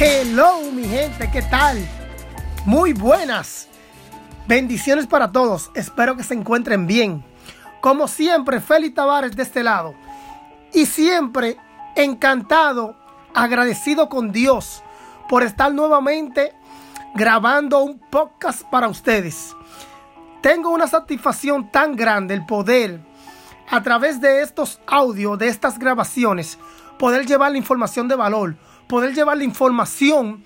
Hello mi gente, ¿qué tal? Muy buenas. Bendiciones para todos. Espero que se encuentren bien. Como siempre, Félix Tavares de este lado. Y siempre encantado, agradecido con Dios por estar nuevamente grabando un podcast para ustedes. Tengo una satisfacción tan grande el poder a través de estos audios, de estas grabaciones, poder llevar la información de valor, poder llevar la información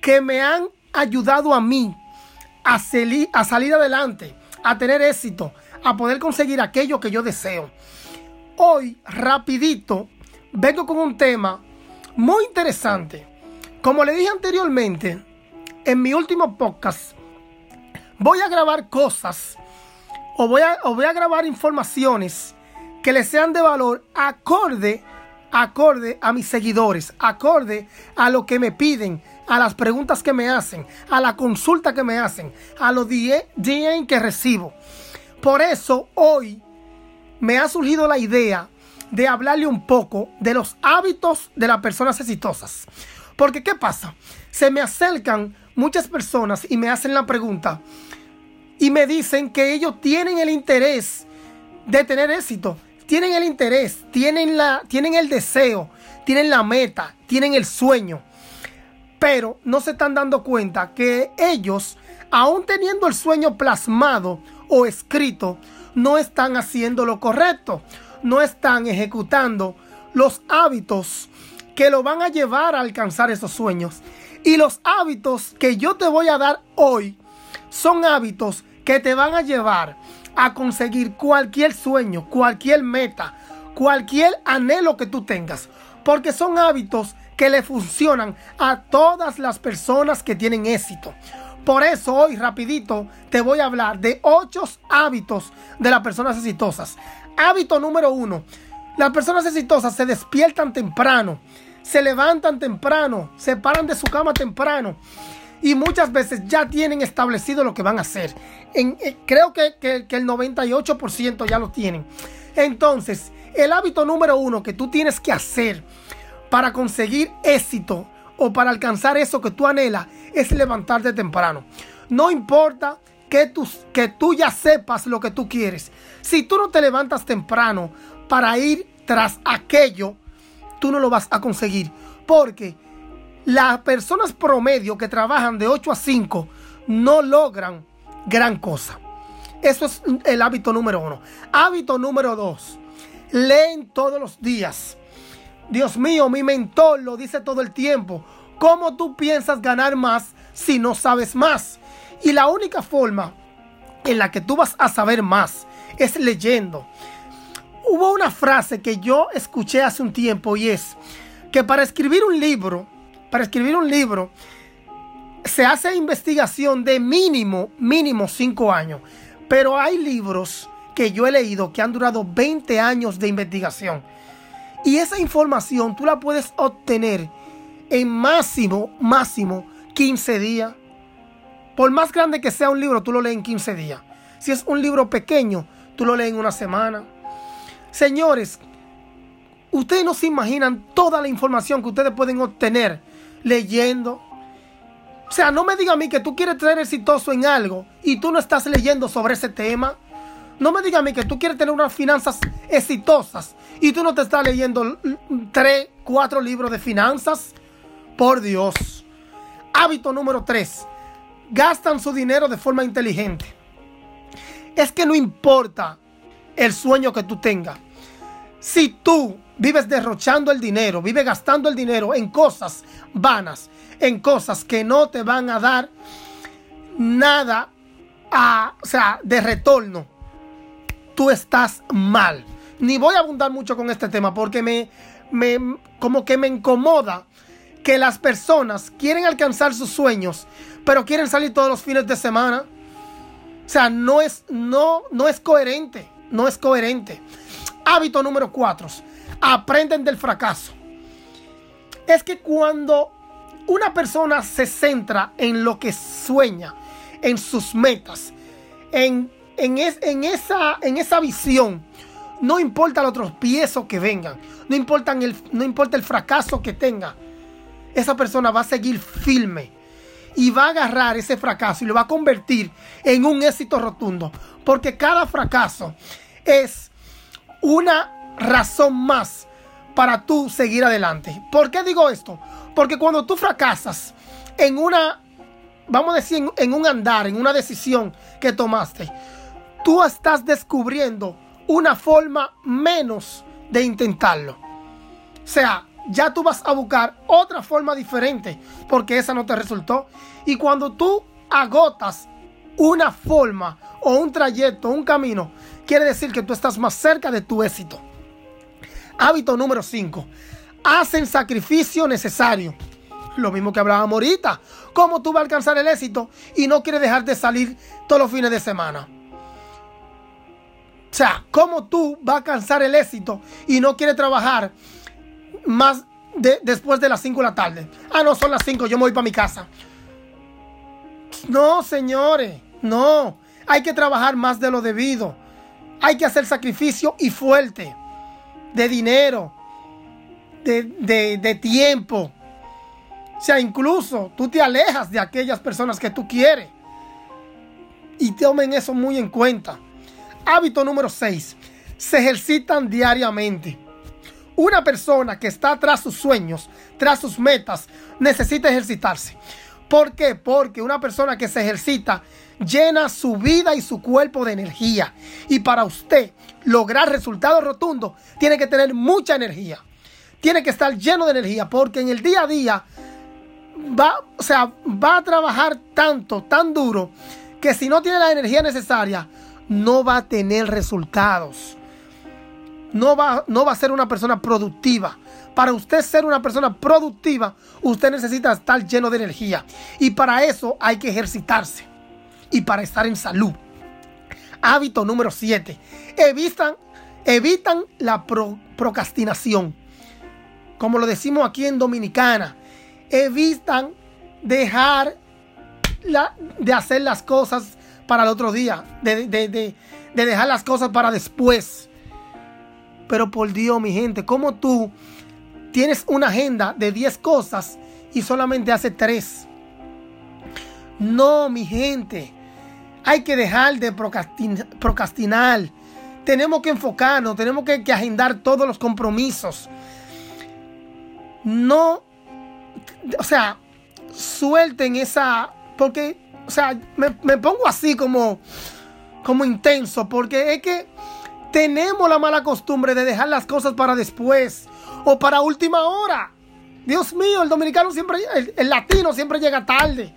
que me han ayudado a mí a, salir, a salir adelante, a tener éxito, a poder conseguir aquello que yo deseo. Hoy, rapidito, vengo con un tema muy interesante. Como le dije anteriormente, en mi último podcast, voy a grabar cosas o voy a, o voy a grabar informaciones que les sean de valor acorde, acorde a mis seguidores, acorde a lo que me piden, a las preguntas que me hacen, a la consulta que me hacen, a los DM que recibo. Por eso hoy me ha surgido la idea de hablarle un poco de los hábitos de las personas exitosas. Porque ¿qué pasa? Se me acercan muchas personas y me hacen la pregunta y me dicen que ellos tienen el interés de tener éxito, tienen el interés, tienen, la, tienen el deseo, tienen la meta, tienen el sueño, pero no se están dando cuenta que ellos, aún teniendo el sueño plasmado o escrito, no están haciendo lo correcto, no están ejecutando los hábitos que lo van a llevar a alcanzar esos sueños. Y los hábitos que yo te voy a dar hoy son hábitos que te van a llevar a conseguir cualquier sueño, cualquier meta, cualquier anhelo que tú tengas. Porque son hábitos que le funcionan a todas las personas que tienen éxito. Por eso hoy rapidito te voy a hablar de ocho hábitos de las personas exitosas. Hábito número uno. Las personas exitosas se despiertan temprano, se levantan temprano, se paran de su cama temprano y muchas veces ya tienen establecido lo que van a hacer. En, eh, creo que, que el 98% ya lo tienen. Entonces, el hábito número uno que tú tienes que hacer para conseguir éxito o para alcanzar eso que tú anhelas es levantarte temprano. No importa que tú, que tú ya sepas lo que tú quieres. Si tú no te levantas temprano para ir tras aquello, tú no lo vas a conseguir. Porque las personas promedio que trabajan de 8 a 5 no logran gran cosa. Eso es el hábito número uno. Hábito número dos. Leen todos los días. Dios mío, mi mentor lo dice todo el tiempo. ¿Cómo tú piensas ganar más si no sabes más? Y la única forma en la que tú vas a saber más es leyendo. Hubo una frase que yo escuché hace un tiempo y es que para escribir un libro, para escribir un libro, se hace investigación de mínimo, mínimo 5 años. Pero hay libros que yo he leído que han durado 20 años de investigación. Y esa información tú la puedes obtener en máximo, máximo 15 días. Por más grande que sea un libro, tú lo lees en 15 días. Si es un libro pequeño, tú lo lees en una semana. Señores, ustedes no se imaginan toda la información que ustedes pueden obtener leyendo. O sea, no me diga a mí que tú quieres ser exitoso en algo y tú no estás leyendo sobre ese tema. No me diga a mí que tú quieres tener unas finanzas exitosas y tú no te estás leyendo tres, cuatro libros de finanzas. Por Dios. Hábito número tres. Gastan su dinero de forma inteligente. Es que no importa el sueño que tú tengas. Si tú vives derrochando el dinero, vives gastando el dinero en cosas vanas, en cosas que no te van a dar nada a, o sea, de retorno, tú estás mal. Ni voy a abundar mucho con este tema porque me, me como que me incomoda que las personas quieren alcanzar sus sueños, pero quieren salir todos los fines de semana. O sea, no es, no, no es coherente. No es coherente. Hábito número cuatro. Aprenden del fracaso. Es que cuando una persona se centra en lo que sueña, en sus metas, en, en, en, esa, en esa visión, no importa los tropiezos que vengan, no, importa el, no importa el fracaso que tenga, esa persona va a seguir firme y va a agarrar ese fracaso y lo va a convertir en un éxito rotundo. Porque cada fracaso es una razón más para tú seguir adelante. ¿Por qué digo esto? Porque cuando tú fracasas en una, vamos a decir, en, un andar, en una decisión que tomaste, tú estás descubriendo una forma menos de intentarlo. O sea, ya tú vas a buscar otra forma diferente porque esa no te resultó. Y cuando tú agotas una forma o un trayecto, un camino, quiere decir que tú estás más cerca de tu éxito. Hábito número 5. Hacen sacrificio necesario. Lo mismo que hablábamos ahorita. ¿Cómo tú vas a alcanzar el éxito y no quieres dejar de salir todos los fines de semana? O sea, ¿cómo tú vas a alcanzar el éxito y no quieres trabajar más de, después de las 5 de la tarde. Ah, no, son las 5, yo me voy para mi casa. No, señores, no. Hay que trabajar más de lo debido. Hay que hacer sacrificio y fuerte. De dinero, de, de, de tiempo. O sea, incluso tú te alejas de aquellas personas que tú quieres. Y tomen eso muy en cuenta. Hábito número 6. Se ejercitan diariamente. Una persona que está tras sus sueños, tras sus metas, necesita ejercitarse. ¿Por qué? Porque una persona que se ejercita llena su vida y su cuerpo de energía. Y para usted lograr resultados rotundos, tiene que tener mucha energía. Tiene que estar lleno de energía porque en el día a día va, o sea, va a trabajar tanto, tan duro, que si no tiene la energía necesaria, no va a tener resultados no va, no va a ser una persona productiva. Para usted ser una persona productiva, usted necesita estar lleno de energía. Y para eso hay que ejercitarse. Y para estar en salud. Hábito número 7. Evitan, evitan la procrastinación. Como lo decimos aquí en Dominicana. Evitan dejar la, de hacer las cosas para el otro día. de, de dejar las cosas para después. Pero por Dios, mi gente, ¿cómo tú tienes una agenda de 10 cosas y solamente hace 3? No, mi gente. Hay que dejar de procrastinar. Tenemos que enfocarnos, tenemos que, agendar todos los compromisos. No, o sea, suelten esa, porque, o sea, me, me pongo así como, como intenso, porque es que tenemos la mala costumbre de dejar las cosas para después o para última hora. Dios mío, el dominicano siempre, el, latino siempre llega tarde.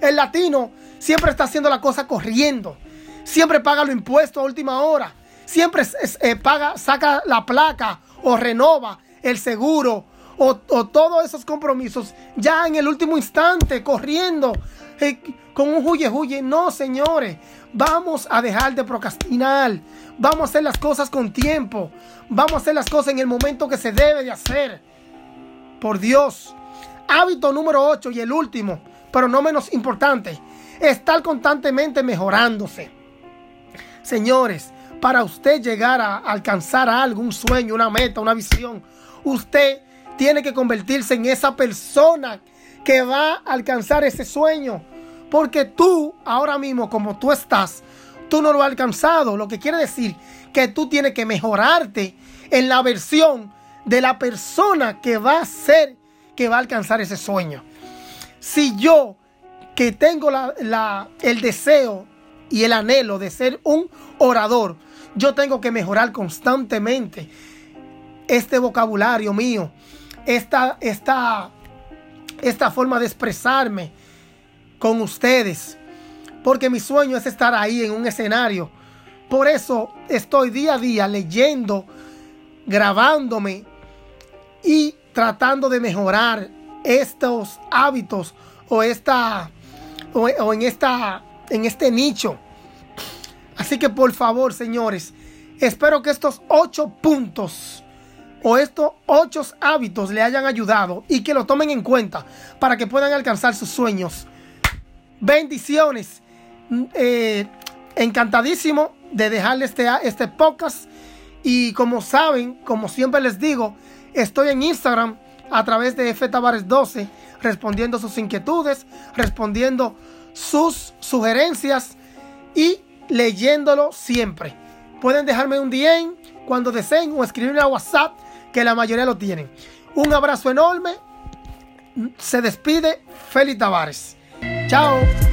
El latino siempre está haciendo la cosa corriendo. Siempre paga los impuestos a última hora. Siempre eh, paga, saca la placa o renova el seguro o, todos esos compromisos ya en el último instante, corriendo, eh, con un huye huye. No, señores, vamos a dejar de procrastinar. Vamos a hacer las cosas con tiempo. Vamos a hacer las cosas en el momento que se debe de hacer. Por Dios. Hábito número 8 y el último, pero no menos importante, estar constantemente mejorándose. Señores, para usted llegar a alcanzar algo, un sueño, una meta, una visión, usted tiene que convertirse en esa persona que va a alcanzar ese sueño. Porque tú, ahora mismo, como tú estás, tú no lo has alcanzado. Lo que quiere decir que tú tienes que mejorarte en la versión de la persona que va a ser, que va a alcanzar ese sueño. Si yo, que tengo el deseo y el anhelo de ser un orador, yo tengo que mejorar constantemente este vocabulario mío, esta, esta, esta forma de expresarme con ustedes porque mi sueño es estar ahí en un escenario. Por eso estoy día a día leyendo, grabándome y tratando de mejorar estos hábitos o esta o, en esta en este nicho. Así que por favor, señores, espero que estos ocho puntos o estos ocho hábitos le hayan ayudado y que lo tomen en cuenta para que puedan alcanzar sus sueños. Bendiciones. Eh, encantadísimo de dejarle este, este podcast. Y como saben, como siempre les digo, estoy en Instagram. a través de F Tavares 12, respondiendo sus inquietudes, respondiendo sus sugerencias y leyéndolo siempre. Pueden dejarme un DM cuando deseen o escribirme a WhatsApp, que la mayoría lo tienen. Un abrazo enorme. Se despide Félix Tavares. Chao.